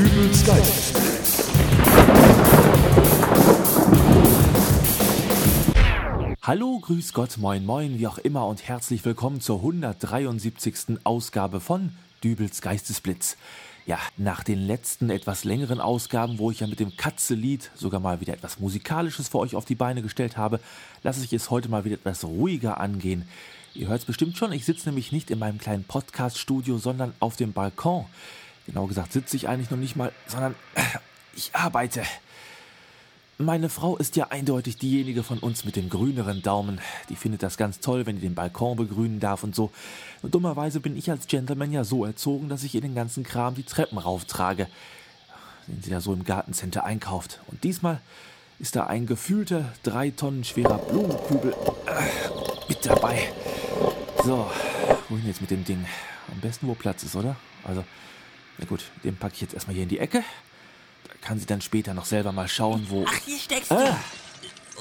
Dübels Geist. Hallo, grüß Gott, moin moin, wie auch immer und herzlich willkommen zur 173. Ausgabe von Dübels Geistesblitz. Ja, nach den letzten etwas längeren Ausgaben, wo ich ja mit dem Katze-Lied sogar mal wieder etwas Musikalisches für euch auf die Beine gestellt habe, lasse ich es heute mal wieder etwas ruhiger angehen. Ihr hört es bestimmt schon, ich sitze nämlich nicht in meinem kleinen Podcast-Studio, sondern auf dem Balkon. Genau gesagt sitze ich eigentlich noch nicht mal, sondern ich arbeite. Meine Frau ist ja eindeutig diejenige von uns mit dem grüneren Daumen. Die findet das ganz toll, wenn die den Balkon begrünen darf und so. Und dummerweise bin ich als Gentleman ja so erzogen, dass ich ihr den ganzen Kram die Treppen rauftrage, den sie da so im Gartencenter einkauft. Und diesmal ist da ein gefühlter drei Tonnen schwerer Blumenkübel äh, mit dabei. So, wohin jetzt mit dem Ding? Am besten, wo Platz ist, oder? Also, na gut, den packe ich jetzt erstmal hier in die Ecke. Da kann sie dann später noch selber mal schauen, wo. Ach, hier steckst du. Ah.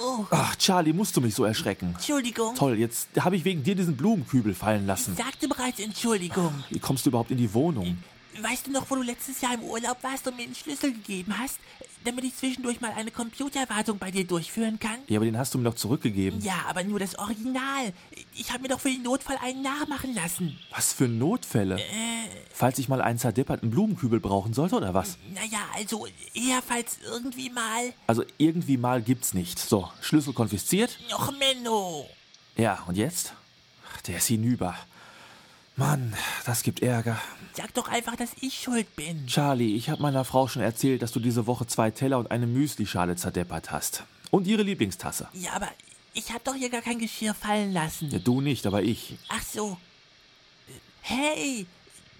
Oh, Ach, Charlie, musst du mich so erschrecken? Entschuldigung. Toll, jetzt habe ich wegen dir diesen Blumenkübel fallen lassen. Sagte bereits Entschuldigung. Wie kommst du überhaupt in die Wohnung? Weißt du noch, wo du letztes Jahr im Urlaub warst und mir den Schlüssel gegeben hast, damit ich zwischendurch mal eine Computerwartung bei dir durchführen kann? Ja, aber den hast du mir doch zurückgegeben. Ja, aber nur das Original. Ich habe mir doch für den Notfall einen nachmachen lassen. Was für Notfälle? Äh, Falls ich mal einen zerdepperten Blumenkübel brauchen sollte, oder was? naja, also eher falls irgendwie mal. Also irgendwie mal gibt's nicht. So, Schlüssel konfisziert. Och, Menno. Ja, und jetzt? Ach, der ist hinüber. Mann, das gibt Ärger. Sag doch einfach, dass ich schuld bin. Charlie, ich habe meiner Frau schon erzählt, dass du diese Woche zwei Teller und eine Müslischale zerdeppert hast. Und ihre Lieblingstasse. Ja, aber ich habe doch hier gar kein Geschirr fallen lassen. Ja, du nicht, aber ich. Ach so. Hey,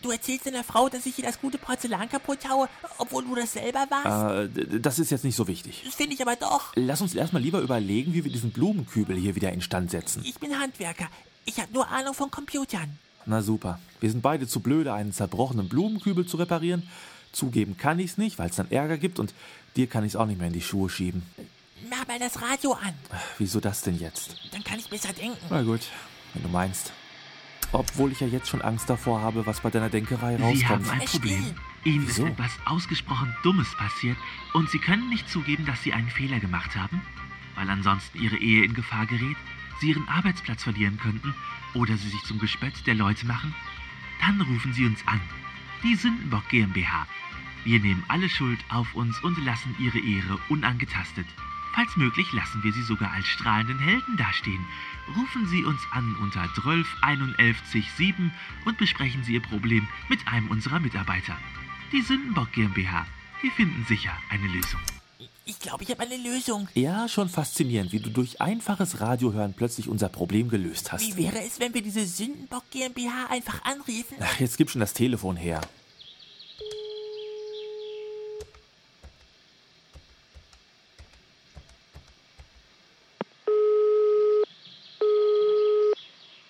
du erzählst deiner Frau, dass ich hier das gute Porzellan kaputt haue, obwohl du das selber warst? Äh, das ist jetzt nicht so wichtig. Das finde ich aber doch. Lass uns erstmal lieber überlegen, wie wir diesen Blumenkübel hier wieder instand setzen. Ich bin Handwerker. Ich habe nur Ahnung von Computern. Na super. Wir sind beide zu blöde, einen zerbrochenen Blumenkübel zu reparieren. Zugeben kann ich's nicht, weil es dann Ärger gibt und dir kann ich's auch nicht mehr in die Schuhe schieben. Mach mal das Radio an. Wieso das denn jetzt? Dann kann ich besser denken. Na gut, wenn du meinst. Obwohl ich ja jetzt schon Angst davor habe, was bei deiner Denkerei Sie haben rauskommt. ein Problem. Ihnen Wieso? ist etwas ausgesprochen Dummes passiert und Sie können nicht zugeben, dass Sie einen Fehler gemacht haben, weil ansonsten Ihre Ehe in Gefahr gerät, Sie Ihren Arbeitsplatz verlieren könnten oder Sie sich zum Gespött der Leute machen. Dann rufen Sie uns an. Die Sündenbock GmbH. Wir nehmen alle Schuld auf uns und lassen Ihre Ehre unangetastet. Falls möglich, lassen wir Sie sogar als strahlenden Helden dastehen. Rufen Sie uns an unter 12 91 7 und besprechen Sie Ihr Problem mit einem unserer Mitarbeiter. Die Sündenbock GmbH. Wir finden sicher eine Lösung. Ich glaube, ich habe eine Lösung. Ja, schon faszinierend, wie du durch einfaches Radiohören plötzlich unser Problem gelöst hast. Wie wäre es, wenn wir diese Sündenbock GmbH einfach anriefen? Ach, jetzt gib schon das Telefon her.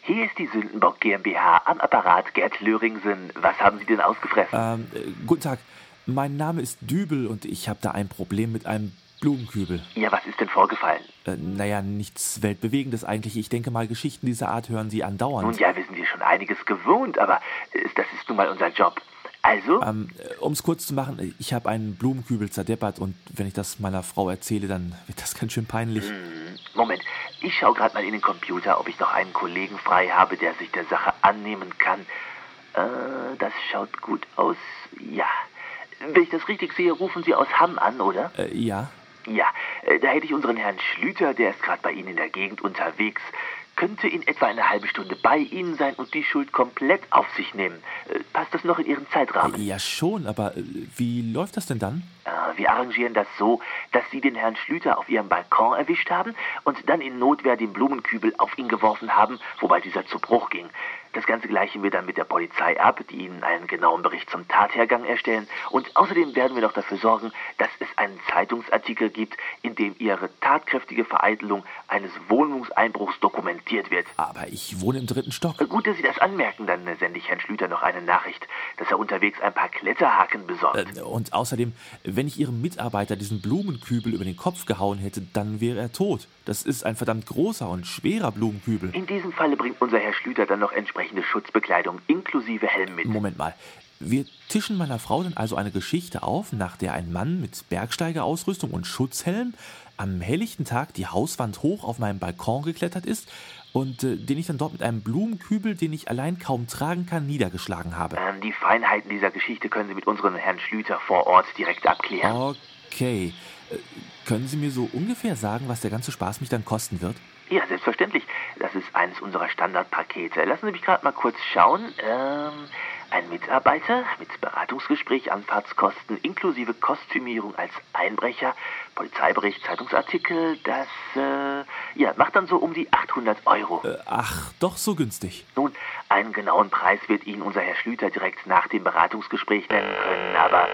Hier ist die Sündenbock GmbH am Apparat Gerd Löringsen. Was haben Sie denn ausgefressen? Ähm, äh, guten Tag. Mein Name ist Dübel und ich habe da ein Problem mit einem Blumenkübel. Ja, was ist denn vorgefallen? Äh, naja, nichts Weltbewegendes eigentlich. Ich denke mal, Geschichten dieser Art hören Sie andauernd. Nun ja, wir sind hier schon einiges gewohnt, aber äh, das ist nun mal unser Job. Also, Ähm, um es kurz zu machen, ich habe einen Blumenkübel zerdeppert und wenn ich das meiner Frau erzähle, dann wird das ganz schön peinlich. Moment, ich schaue gerade mal in den Computer, ob ich noch einen Kollegen frei habe, der sich der Sache annehmen kann. Äh, das schaut gut aus. Ja. Wenn ich das richtig sehe, rufen Sie aus Hamm an, oder? Äh, ja. Ja, äh, da hätte ich unseren Herrn Schlüter, der ist gerade bei Ihnen in der Gegend unterwegs, könnte in etwa eine halbe Stunde bei Ihnen sein und die Schuld komplett auf sich nehmen. Äh, Passt das noch in Ihren Zeitrahmen? Ja, schon, aber äh, wie läuft das denn dann? Äh, Wir arrangieren das so, dass Sie den Herrn Schlüter auf Ihrem Balkon erwischt haben und dann in Notwehr den Blumenkübel auf ihn geworfen haben, wobei dieser zu Bruch ging. Das Ganze gleichen wir dann mit der Polizei ab, die Ihnen einen genauen Bericht zum Tathergang erstellen. Und außerdem werden wir noch dafür sorgen, dass es einen Zeitungsartikel gibt, in dem Ihre tatkräftige Vereitelung eines Wohnungseinbruchs dokumentiert wird. Aber ich wohne im dritten Stock. Äh, Gut, dass Sie das anmerken, dann sende ich Herrn Schlüter noch eine Nachricht, dass er unterwegs ein paar Kletterhaken besorgt. Äh, Und außerdem, wenn ich Ihrem Mitarbeiter diesen Blumenkübel über den Kopf gehauen hätte, dann wäre er tot. Das ist ein verdammt großer und schwerer Blumenkübel. In diesem Falle bringt unser Herr Schlüter dann noch entsprechende Schutzbekleidung inklusive Helm mit. Moment mal. Wir tischen meiner Frau dann also eine Geschichte auf, nach der ein Mann mit Bergsteigerausrüstung und Schutzhelm am helllichten Tag die Hauswand hoch auf meinem Balkon geklettert ist und äh, den ich dann dort mit einem Blumenkübel, den ich allein kaum tragen kann, niedergeschlagen habe. Ähm, die Feinheiten dieser Geschichte können Sie mit unserem Herrn Schlüter vor Ort direkt abklären. Okay. Äh, können Sie mir so ungefähr sagen, was der ganze Spaß mich dann kosten wird? Ja, selbstverständlich. Das ist eines unserer Standardpakete. Lassen Sie mich gerade mal kurz schauen. Ähm, ein Mitarbeiter mit Beratungsgespräch, Anfahrtskosten inklusive Kostümierung als Einbrecher, Polizeibericht, Zeitungsartikel, das äh, ja, macht dann so um die 800 Euro. Äh, ach, doch so günstig. Nun, einen genauen Preis wird Ihnen unser Herr Schlüter direkt nach dem Beratungsgespräch nennen können, aber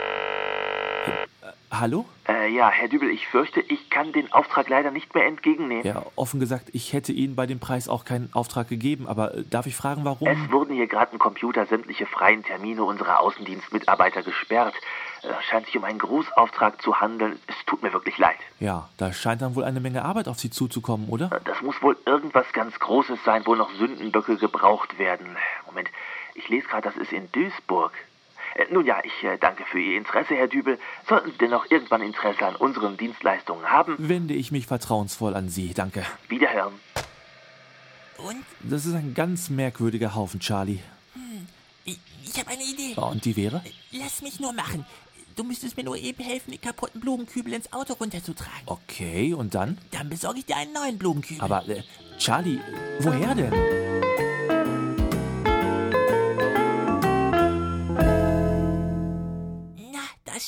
Hallo? Äh, ja, Herr Dübel, ich fürchte, ich kann den Auftrag leider nicht mehr entgegennehmen. Ja, offen gesagt, ich hätte Ihnen bei dem Preis auch keinen Auftrag gegeben, aber äh, darf ich fragen, warum? Es wurden hier gerade im Computer sämtliche freien Termine unserer Außendienstmitarbeiter gesperrt. Es äh, scheint sich um einen Großauftrag zu handeln. Es tut mir wirklich leid. Ja, da scheint dann wohl eine Menge Arbeit auf Sie zuzukommen, oder? Äh, das muss wohl irgendwas ganz Großes sein, wo noch Sündenböcke gebraucht werden. Moment, ich lese gerade, das ist in Duisburg. Äh, nun ja, ich äh, danke für Ihr Interesse, Herr Dübel. Sollten Sie dennoch irgendwann Interesse an unseren Dienstleistungen haben, Wende ich mich vertrauensvoll an Sie, danke. wiederhören. Und? Das ist ein ganz merkwürdiger Haufen, Charlie. Ich, ich habe eine Idee. Und die wäre? Lass mich nur machen. Du müsstest mir nur eben helfen, den kaputten Blumenkübel ins Auto runterzutragen. Okay, und dann? Dann besorge ich dir einen neuen Blumenkübel. Aber, äh, Charlie, woher denn?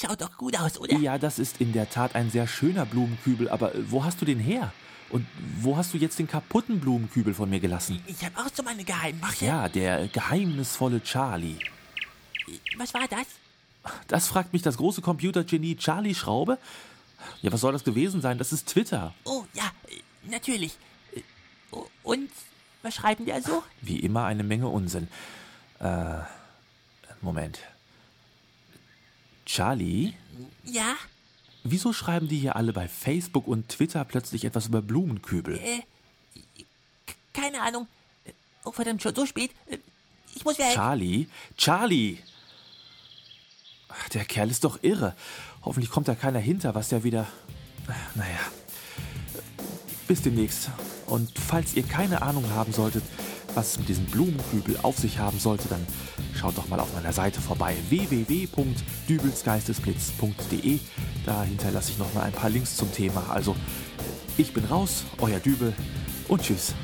Schaut doch gut aus, oder? Ja, das ist in der Tat ein sehr schöner Blumenkübel, aber äh, wo hast du den her? Und wo hast du jetzt den kaputten Blumenkübel von mir gelassen? Ich habe auch so meine Geheimnisse. Ja, der geheimnisvolle Charlie. Was war das? Das fragt mich das große Computergenie Charlie Schraube. Ja, was soll das gewesen sein? Das ist Twitter. Oh, ja, äh, natürlich. Äh, Und? Was schreiben die also? Wie immer eine Menge Unsinn. Äh, Moment. Charlie? Ja? Wieso schreiben die hier alle bei Facebook und Twitter plötzlich etwas über Blumenkübel? Äh, keine Ahnung. Oh, verdammt, schon so spät. Ich muss weg. Charlie? Charlie! Ach, Der Kerl ist doch irre. Hoffentlich kommt da keiner hinter, was der wieder. Naja. Bis demnächst. Und falls ihr keine Ahnung haben solltet, was es mit diesem Blumenkübel auf sich haben sollte, dann schaut doch mal auf meiner Seite vorbei www.dübelsgeistesblitz.de. Da hinterlasse ich noch mal ein paar Links zum Thema. Also, ich bin raus, euer Dübel und tschüss.